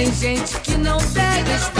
Tem gente que não pega, está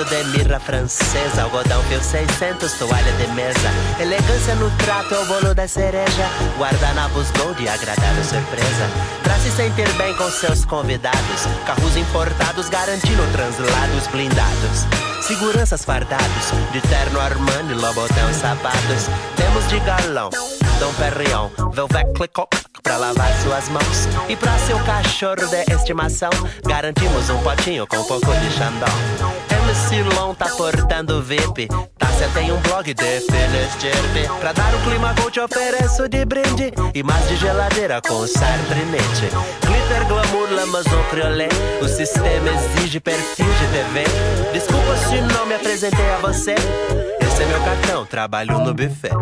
o incenso de mirra francesa Algodão fio 600, toalha de mesa. Elegância no trato, é o bolo da cereja. Guardanapos gold agradável surpresa. Pra se sentir bem com seus convidados. Carros importados garantindo translados blindados. Seguranças fardados De terno Armani, Lobotel sapatos. Temos de galão Dom Perrion, Velvet Clicot Pra lavar suas mãos. E pra seu cachorro de estimação Garantimos um potinho com um pouco de Xandão MC Lon tá portando VIP Tássia tem um blog de Felestirpe Pra dar um clima gold te ofereço de brinde. E mais de geladeira com sardinete Glitter, glamour, lamazon, criolé O sistema exige perfil de TV Desculpa se não me apresentei a você. Esse é meu cartão, trabalho no buffet.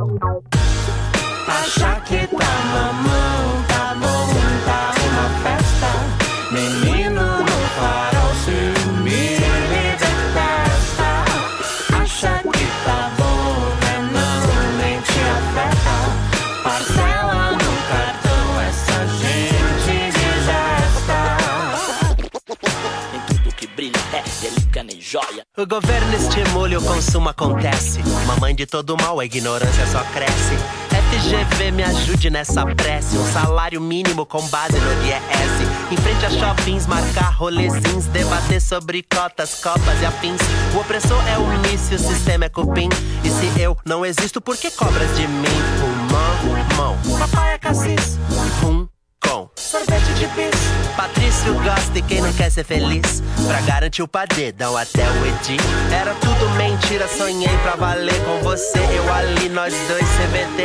Acha que tá mamão, tá bom, tá uma festa. Menino joia. O governo estimula o consumo acontece. Mamãe de todo mal, a ignorância só cresce. FGV me ajude nessa prece. Um salário mínimo com base no IES. Em frente a shoppings, marcar rolezins. Debater sobre cotas, copas e afins. O opressor é o mício, o sistema é cupim. E se eu não existo, por que cobras de mim? Humão, mão. Papai é cassis. Hum, com sorvete de bis. Patrício gosta e quem não quer ser feliz? Pra garantir o padê, dão até o Edi. Era tudo mentira, sonhei pra valer com você. Eu ali, nós dois CBT.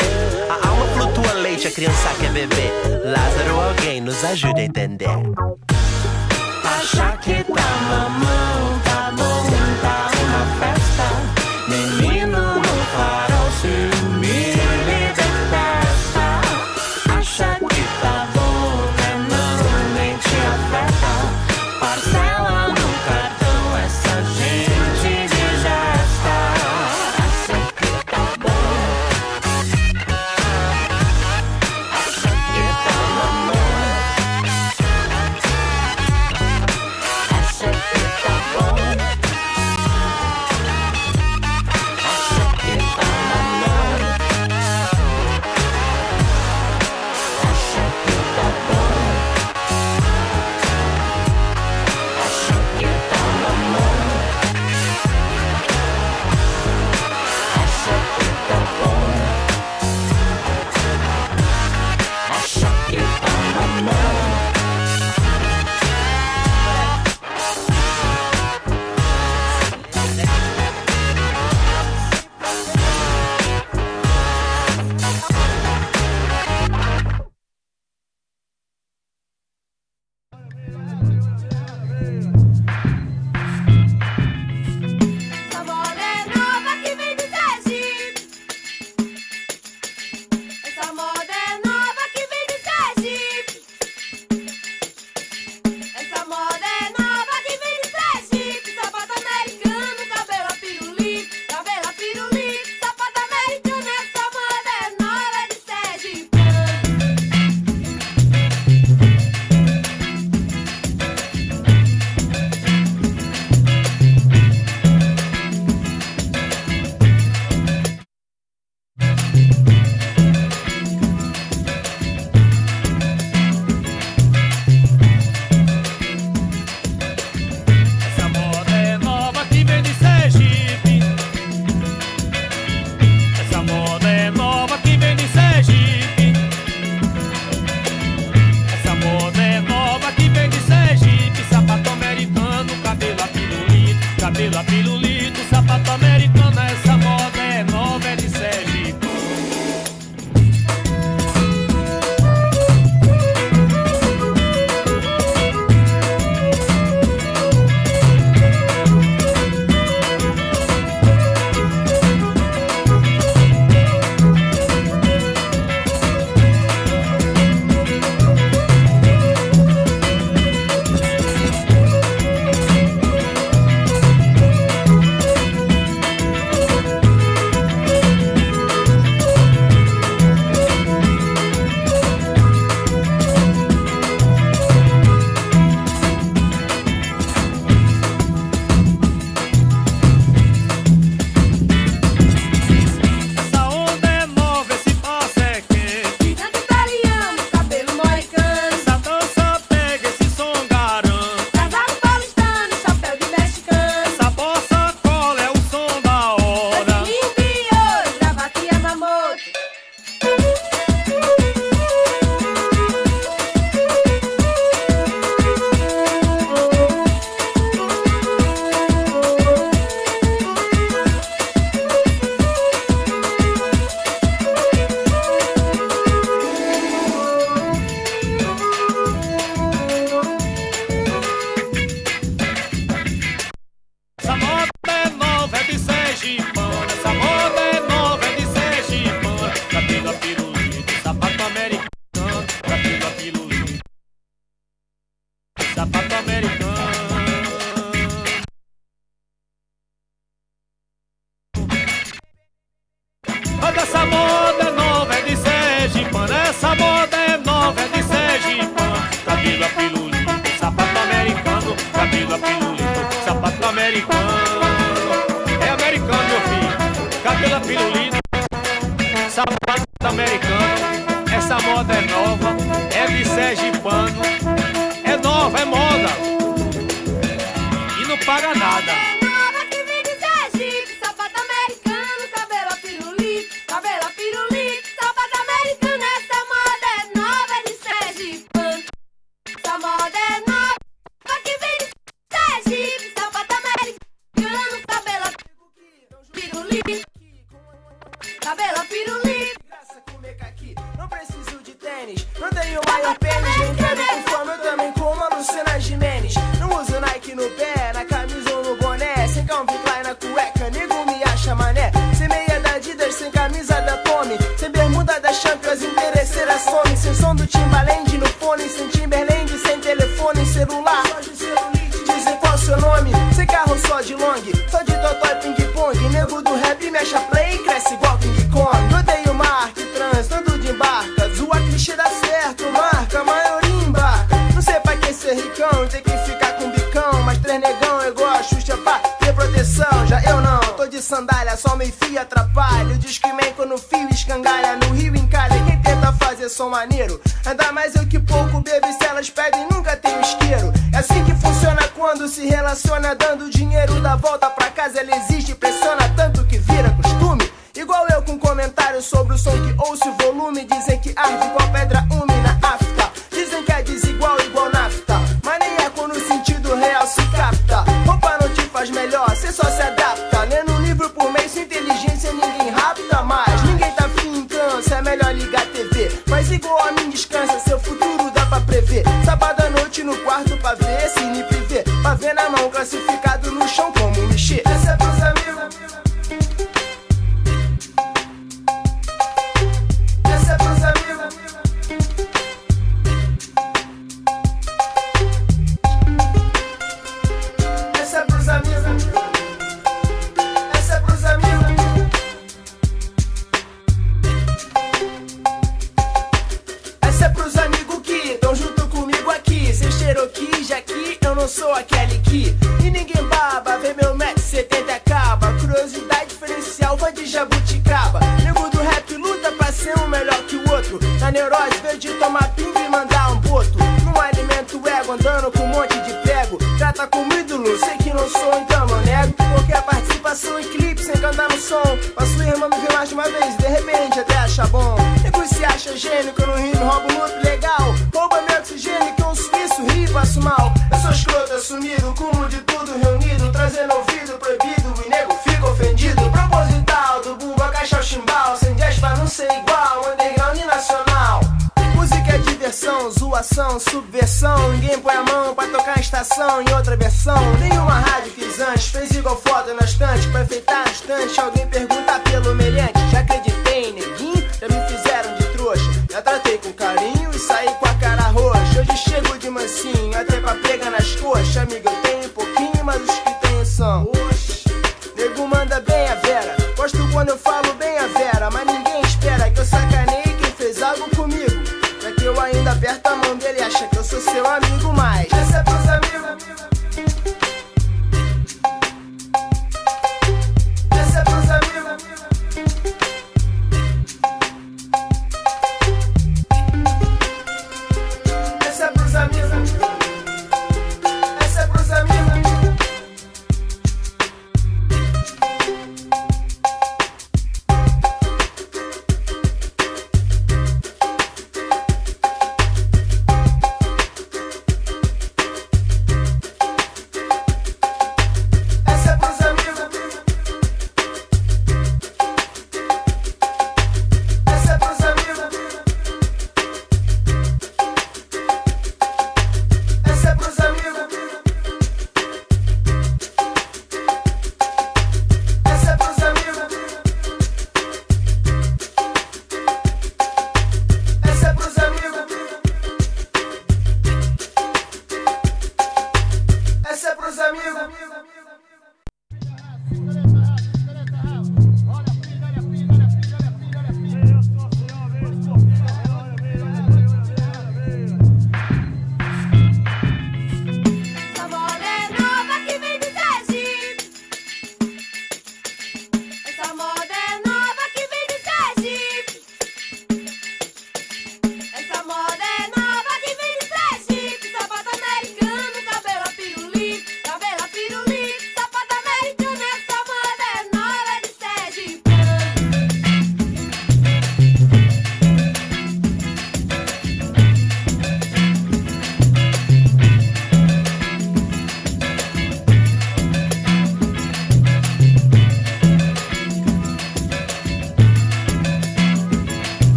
A alma flutua leite, a criança quer beber. Lázaro, alguém nos ajude a entender. Achar que tá mamão, tá bom, tá uma festa. Neném pra ver, cine privê, pra ver na mão, classificado no chão como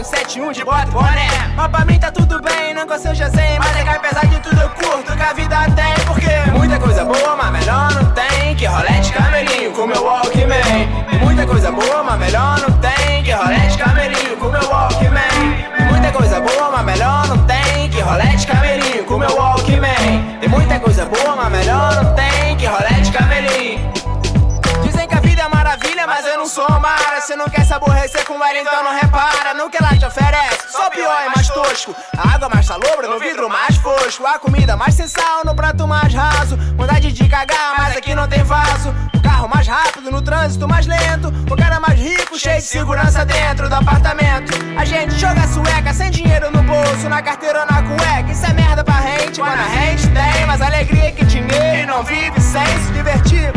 Meio 71 de bota boné. Mas pra mim tá tudo bem, não eu seja zen. Mas é que apesar de tudo eu curto que a vida tem. Porque muita coisa boa, mas melhor não tem. Que rolete camelinho com meu Walkman. Muita coisa boa, mas melhor não tem. Que rolete camelinho com meu Walkman. Muita coisa boa, mas melhor não tem. Que rolete camelinho com meu Walkman. E muita coisa boa, mas melhor não tem. Que rolete camelinho. Dizem que a vida é maravilha, mas eu não sou Se não quer se aborrecer com ela, então não repara no que ela te oferece. Só pior e mais tosco. A água mais salobra no vidro mais fosco. A comida mais sem sal no prato mais raso. Vontade de cagar, mas aqui não tem vaso. O carro mais rápido no trânsito mais lento. O cara mais rico, cheio de segurança dentro do apartamento. A gente joga sueca sem dinheiro no bolso, na carteira ou na cueca. Isso é merda pra gente, quando a gente tem mais alegria que dinheiro e não vive sem se divertir.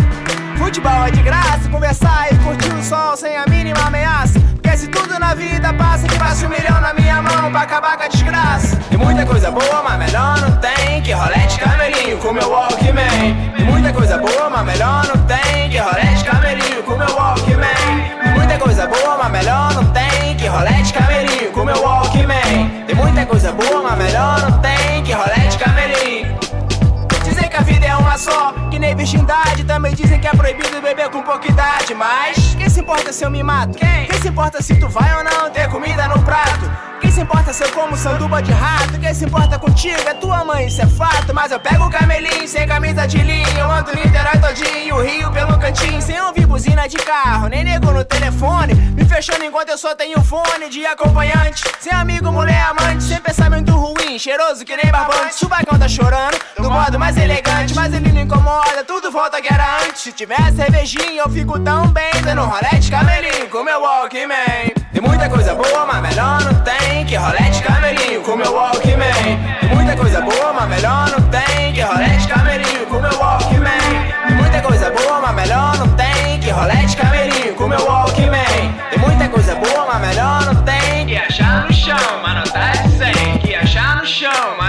Futebol é de graça, conversar e curtir o sol sem a mínima ameaça. Porque se tudo na vida passa, que passa um milhão na minha mão pra acabar com a desgraça. E muita coisa boa, mas melhor não tem. Que rolete camelinho com meu Walkman. E muita coisa boa, mas melhor não tem. Que rolete camelinho com meu Walkman. E muita coisa boa, mas melhor não tem. Que rolete camelinho com meu Walkman. E muita coisa boa, mas melhor não tem. Uma só, que nem virgindade. Também dizem que é proibido beber com pouca idade. Mas quem se importa se eu me mato? Quem? Quem se importa se tu vai ou não ter comida no prato? Quem se importa se eu como sanduba de rato? Quem se importa contigo é tua mãe, isso é fato. Mas eu pego o camelinho sem camisa de linho. Eu ando Niterói todinho, o rio pelo cantinho. Sem ouvir buzina de carro, nem nego no telefone. Me fechando enquanto eu só tenho fone de acompanhante. Sem amigo, mulher, amante, sem pensamento ruim. Cheiroso que nem barbante. Subacão tá chorando, do modo mais elegante. Mas ele não incomoda, tudo volta que era antes. Se tiver cervejinha, eu fico tão bem. Dando rolete camelinho com meu Walkman. Tem muita coisa boa, mas melhor não tem. Que rolete camelinho com meu Walkman. Tem muita coisa boa, mas melhor não tem. Que rolete camelinho com meu Walkman. Tem muita coisa boa, mas melhor não tem. Que rolete camelinho com meu Walkman. Tem muita coisa boa, mas melhor não tem. Que achar no chão, mas não tá de 100. Que achar no chão, mas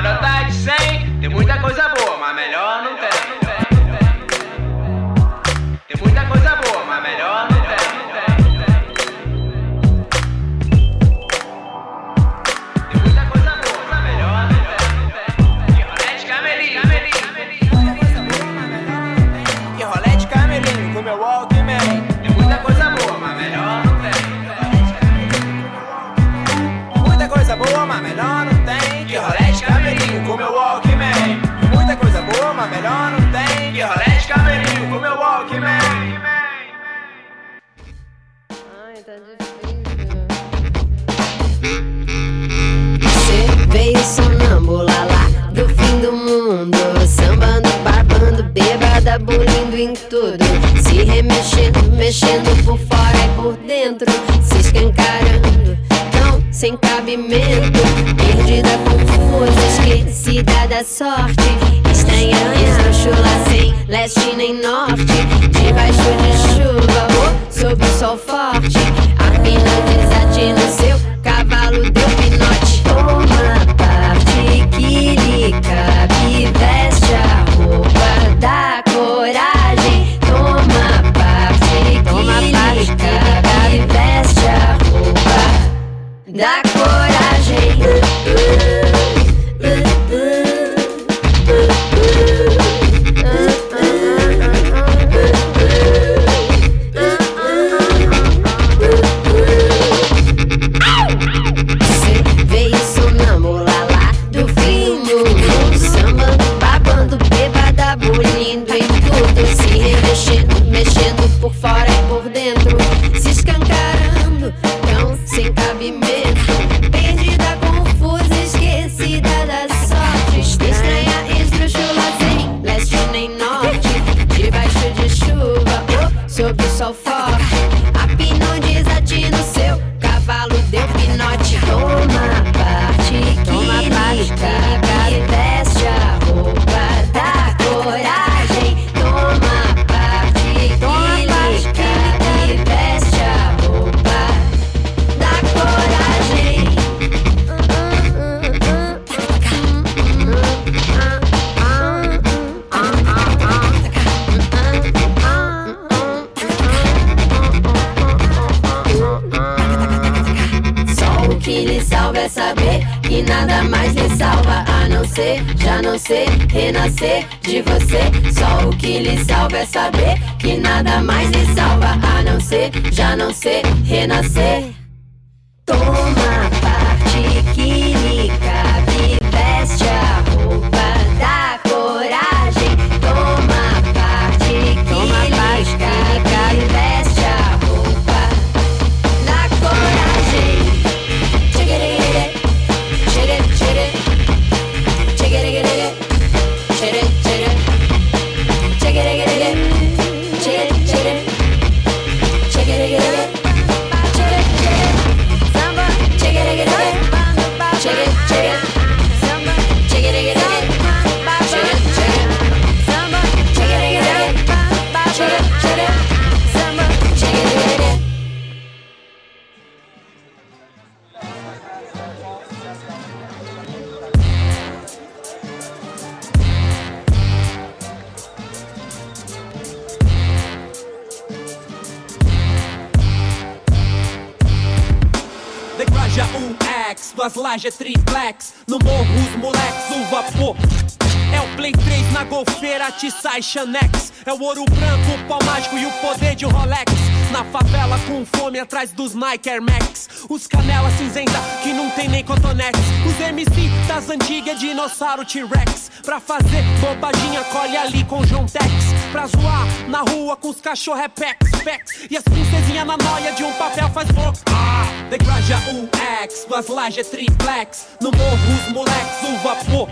dinossauro T-Rex. Pra fazer bobaginha, colhe ali com João Tex. Pra zoar na rua com os cachorro é pex, pex. E as princesinhas na noia de um papel faz boca. Ah, Degraja um X, duas lajes triplex. No morro os moleques, o vapor.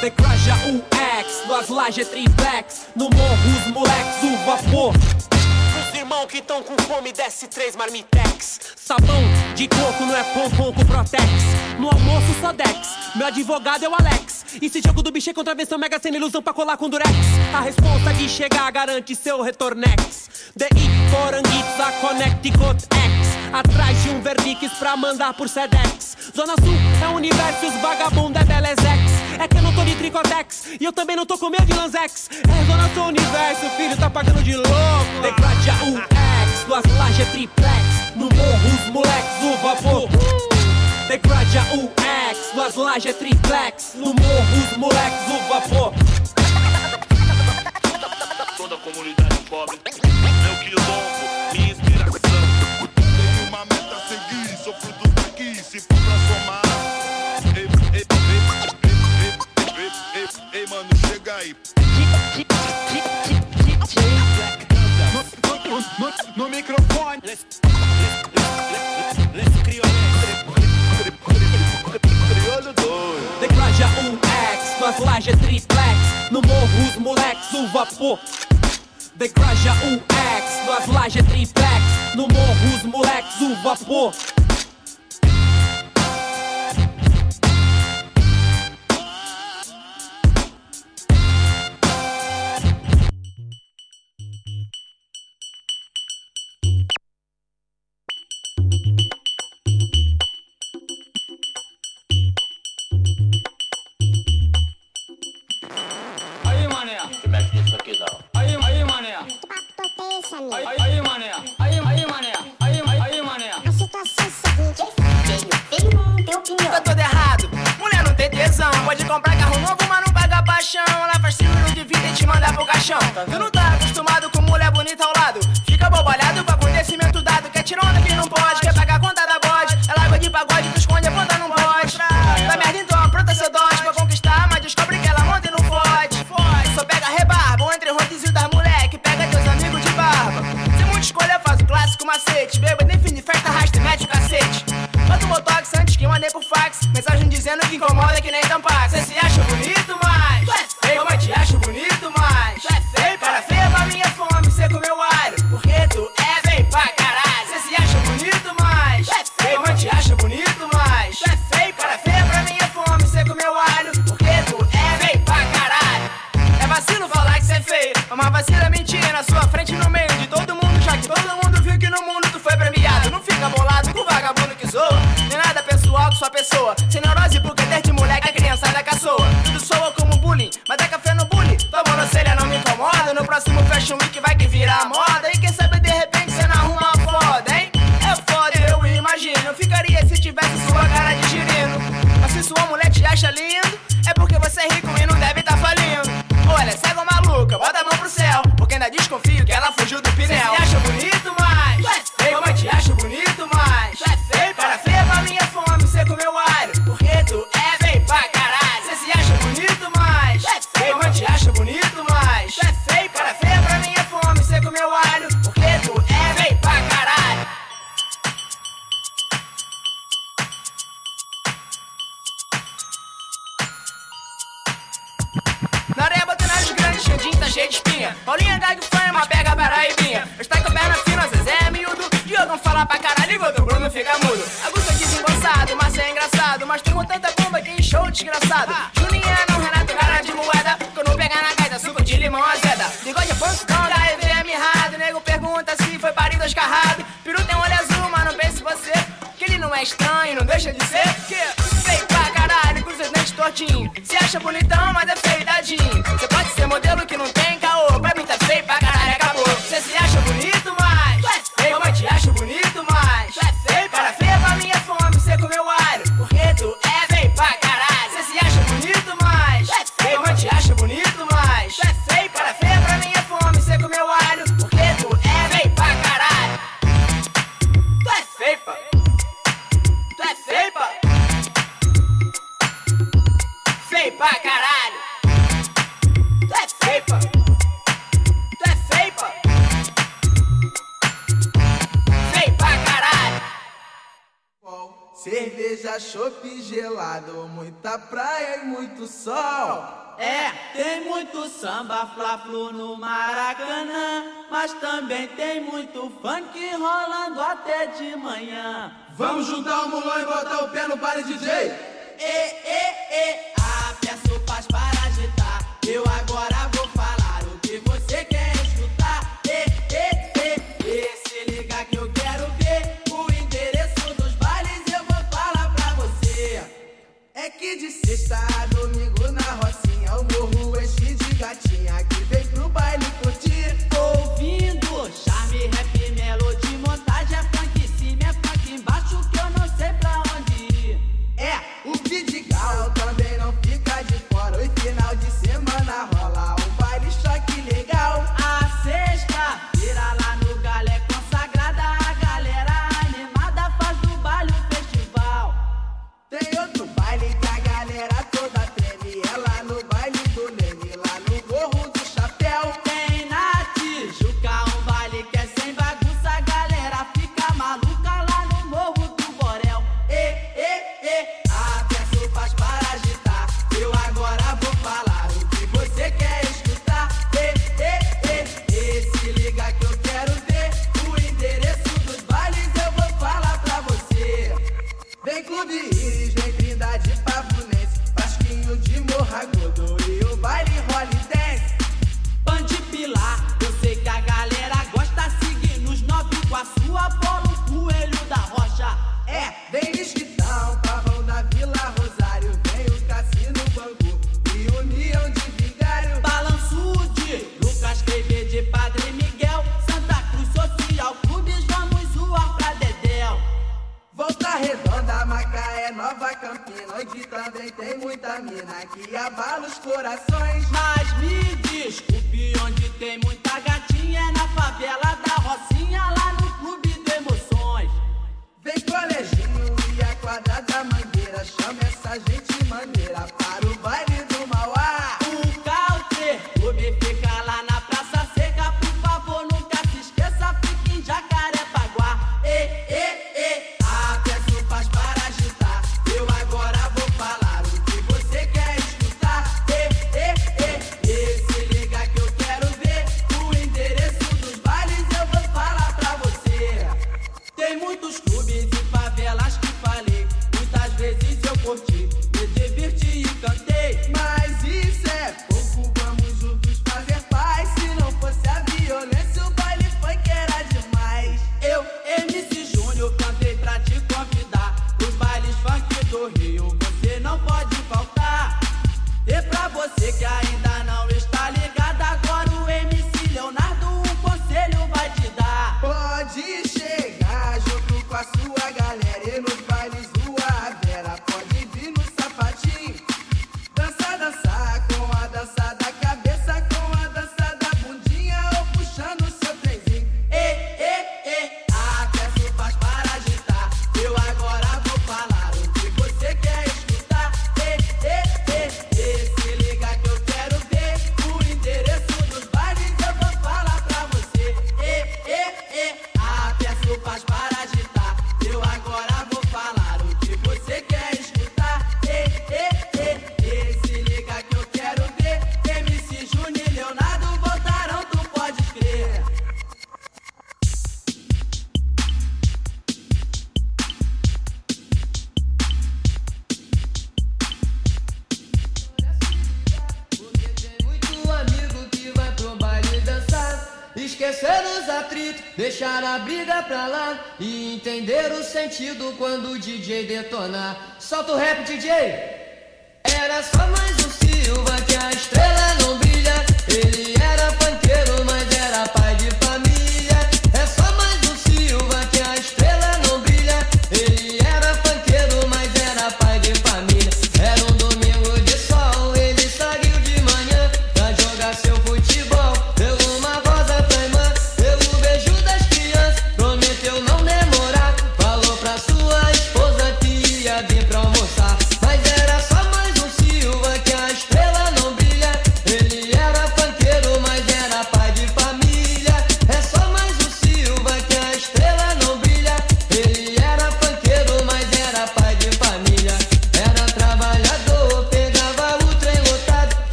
Decraja um X, duas lajes triplex. No morro os moleques, o vapor. Os irmãos que tão com fome, desce três marmitex. Sabão de coco não é pompom com Protex. No almoço só Dex, meu advogado é o Alex. E se jogo do bicho é contravenção, mega sem ilusão pra colar com Durex. A resposta de chegar garante seu retornex. DI, Poranguitza, Connecticut X. Atrás de um Verdix pra mandar por Sedex. Zona Sul é universo, vagabundo é Belezex. É que eu não tô de Tricotex e eu também não tô com medo de Lanzex. É Zona Sul universo, filho, tá pagando de louco. Degrade a um X, duas lajes triplex. No morro os moleques, o vapor. Degrade um X, duas lajes triplex. No morro os moleques, o vapor. Toda a comunidade pobre, microfone. Crioulo doido. Degraja um X, duas lajes triplex. No morro os moleques, o vapor. Degraja um X, duas lajes triplex. No morro os moleques, o vapor. Paixão. Ela faz seguro de vida e te manda pro caixão. Tu não tá acostumado com mulher bonita ao lado. Fica bobalhado com acontecimento dado. Quer tirar onda que não pode. Quer pagar a conta da bode. Ela água de pagode, tu esconde a ponta não pode. Tá merda então, pronta seu dote pra conquistar. Mas descobre que ela monta e não fode. Só pega rebarba. Ou entre rodízio das moleque. Pega teus amigos de barba. Sem muita escolha, faz o clássico macete. Beba, define festa, arrasta e mete o cacete. Bota o botox antes que mandei por fax. Mensagem dizendo que incomoda que nem tampax. pra caralho. Tu é feipa. Tu é feipa. Feio pra caralho. Bom, cerveja, chopp gelado, muita praia e muito sol. É, tem muito samba fla-flu no Maracanã, mas também tem muito funk rolando até de manhã. Vamos juntar o mulão e botar o pé no bar DJ. E, e, e, eu agora vou falar o que você quer escutar. E, e, e, e se liga que eu quero ver o endereço dos bailes. Eu vou falar pra você. É que de sexta a corações. Mas sentido quando o DJ detonar. Solta o rap, DJ!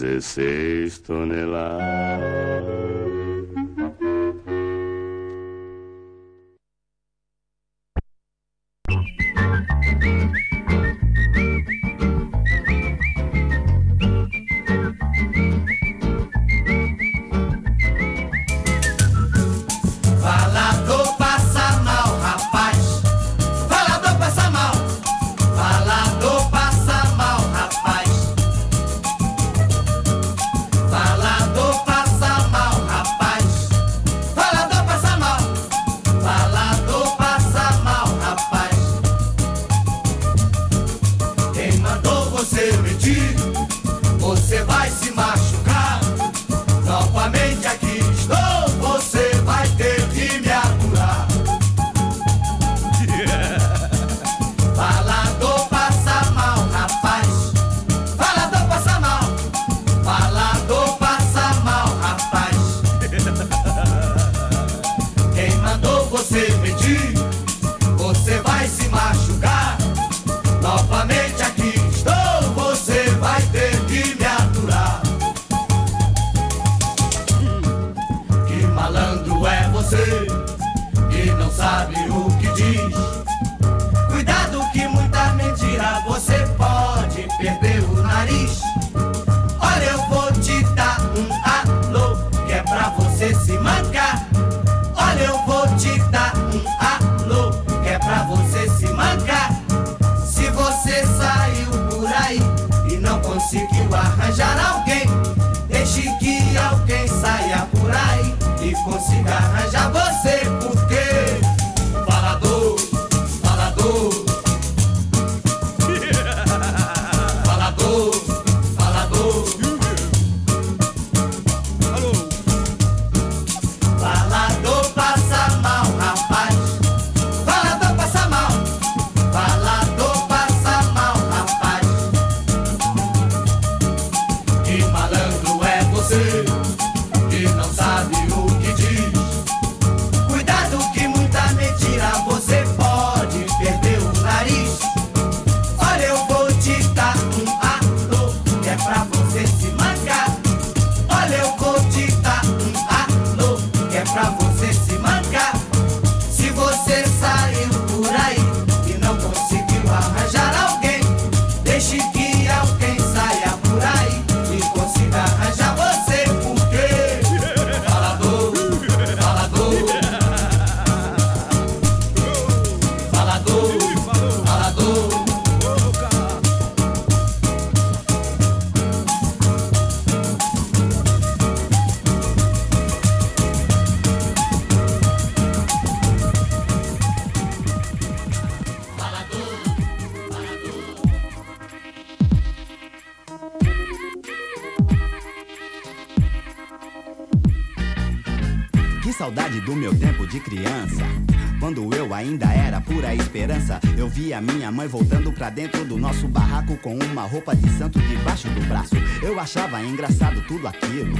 16 toneladas. Sabe o que diz. Cuidado que muita mentira você pode perder o nariz. Olha, eu vou te dar um alô que é pra você se mancar. Olha, eu vou te dar um alô que é pra você se mancar. Se você saiu por aí e não conseguiu arranjar alguém, deixe que alguém saia por aí e consiga arranjar você, esperança, eu via minha mãe voltando pra dentro do nosso barraco com uma roupa de santo debaixo do braço. Eu achava engraçado tudo aquilo.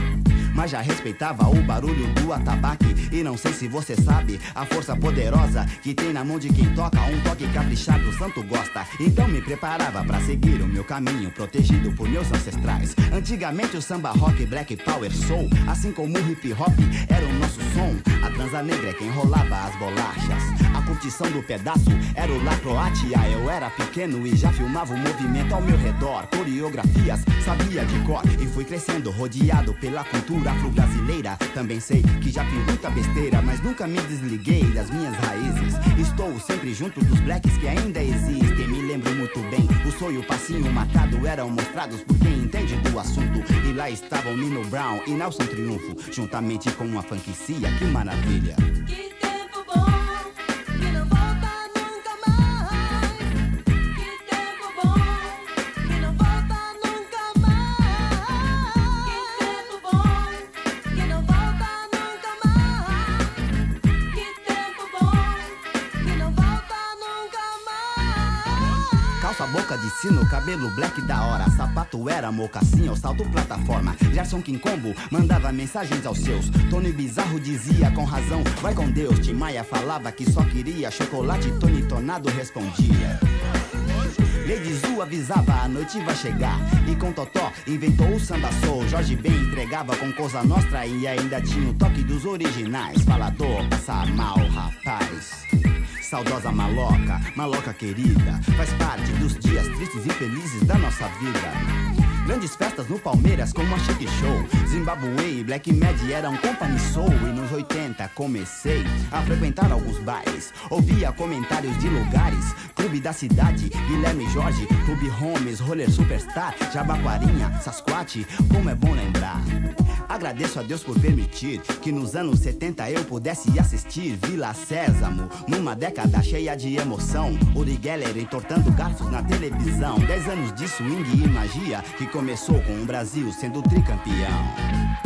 Mas já respeitava o barulho do atabaque. E não sei se você sabe a força poderosa que tem na mão de quem toca. Um toque caprichado, o santo gosta. Então me preparava pra seguir o meu caminho, protegido por meus ancestrais. Antigamente o samba rock, black power soul, assim como o hip hop, era o nosso som. A transa negra é quem rolava as bolachas. A curtição do pedaço era o La Croatia. Eu era pequeno e já filmava o movimento ao meu redor. Coreografias sabia de cor e fui crescendo, rodeado pela cultura afro-brasileira. Também sei que já fiz muita besteira, mas nunca me desliguei das minhas raízes. Estou sempre junto dos blacks que ainda existem. Me lembro muito bem, o sonho, o passinho marcado eram mostrados por quem entende do assunto. E lá estavam Nino Brown e Nelson Triunfo, juntamente com uma franquicia. Que maravilha! Sino, cabelo black da hora. Sapato era mocassim ou salto plataforma. Gerson Quincombo mandava mensagens aos seus. Tony Bizarro dizia com razão: Vai com Deus. Tim Maia falava que só queria chocolate. Tony Tornado respondia. Lady Zu avisava, a noite vai chegar. E com Totó inventou o samba soul. Jorge Ben entregava com Cosa Nostra e ainda tinha o toque dos originais. Falador, passa mal, rapaz. Saudosa maloca, maloca querida, faz parte dos dias tristes e felizes da nossa vida. Grandes festas no Palmeiras como a Chic Show Zimbabwe e Black Mad eram company soul E nos 80 comecei a frequentar alguns bares Ouvia comentários de lugares Clube da Cidade, Guilherme Jorge Clube Holmes, Roller Superstar Jabaquarinha, Sasquatch, como é bom lembrar Agradeço a Deus por permitir que nos anos 70 eu pudesse assistir Vila Sésamo, numa década cheia de emoção. Uri Geller entortando garfos na televisão. Dez anos de swing e magia que começou com o Brasil sendo tricampeão.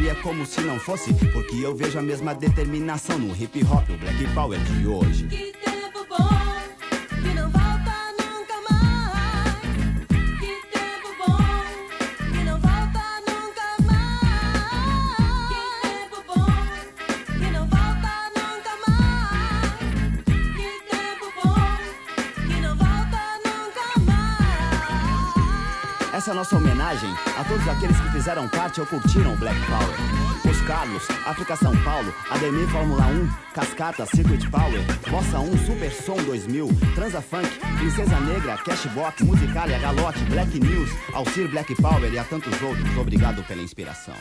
e é como se não fosse, porque eu vejo a mesma determinação no hip hop, o black power de hoje. Nossa homenagem a todos aqueles que fizeram parte ou curtiram Black Power. Os Carlos, África São Paulo, Ademir Fórmula 1, Cascata, Circuit Power, Bossa 1, Super Som 2000, Transa Funk, Princesa Negra, Cashbox, Musicalia, Galote, Black News, Alcir Black Power e a tantos outros. Obrigado pela inspiração.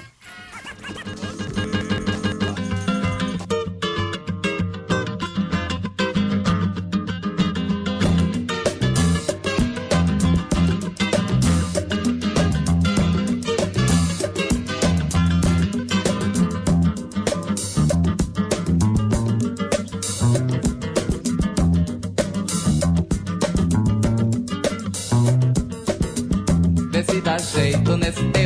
Dá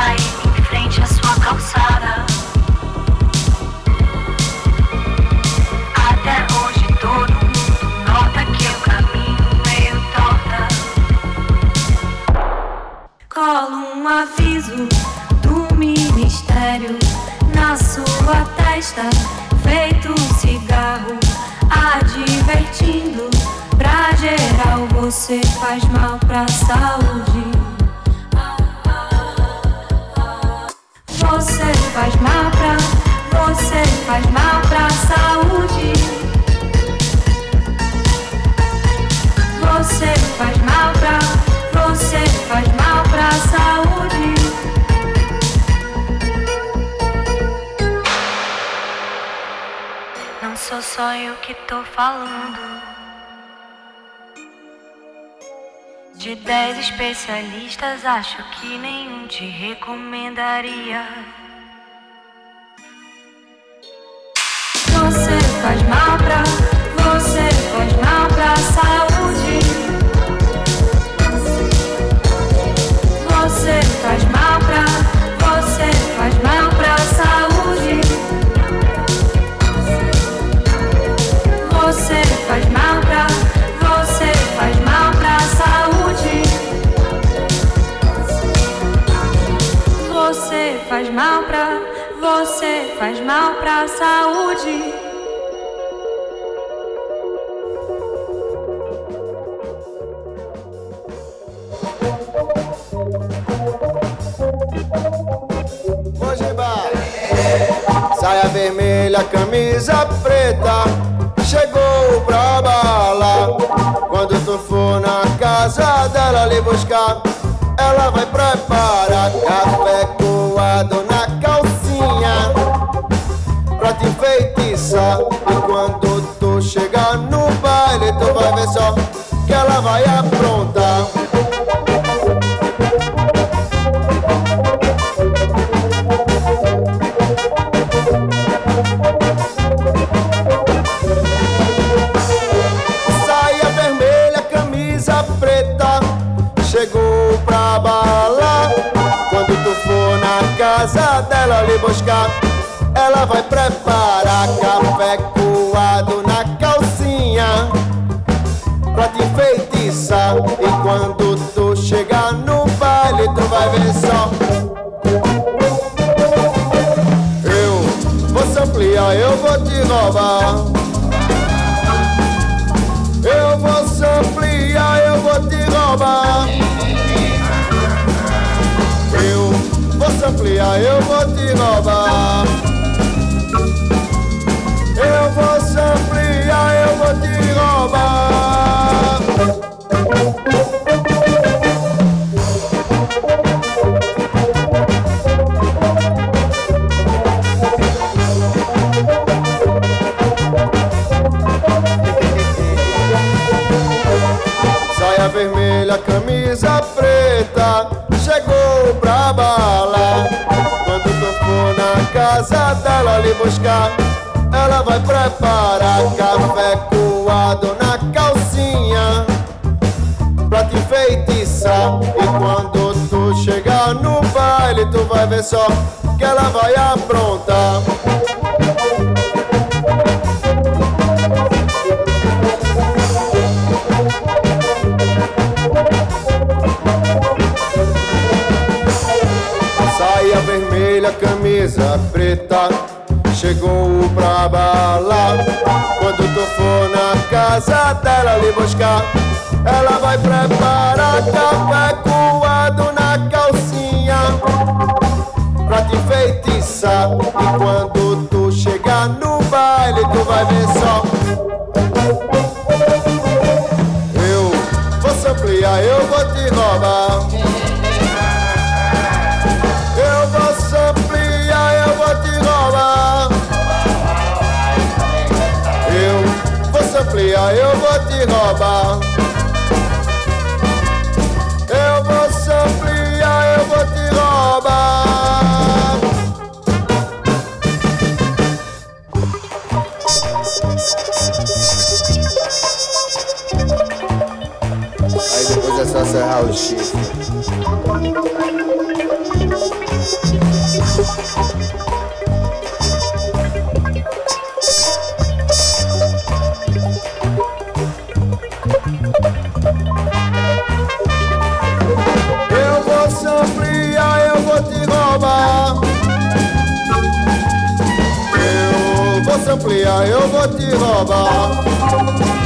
right. especialistas, acho que nenhum te recomendaria. Você faz mal pra mal pra você, faz mal pra saúde. É Saia vermelha, camisa preta, chegou pra bala. Quando tu for na casa dela lhe buscar, ela vai preparar café vai aprontar. Saia vermelha, camisa preta, chegou pra balar. Quando tu for na casa dela lhe buscar. eu vou mandado ela lhe buscar. Ela vai preparar café coado na calcinha pra te enfeitiçar. E quando tu chegar no baile, tu vai ver só que ela vai aprontar. vermelha, camisa preta. Chegou pra balar. Quando tu for na casa dela lhe buscar. Ela vai preparar café coado na calcinha. Pra te enfeitiçar. E quando tu chegar no baile Tu vai ver só Samplear, eu vou te roubar. Eu vou samplear, eu vou te roubar. Aí depois é só serrar o chifre. Eu vou samplear, eu vou te roubar.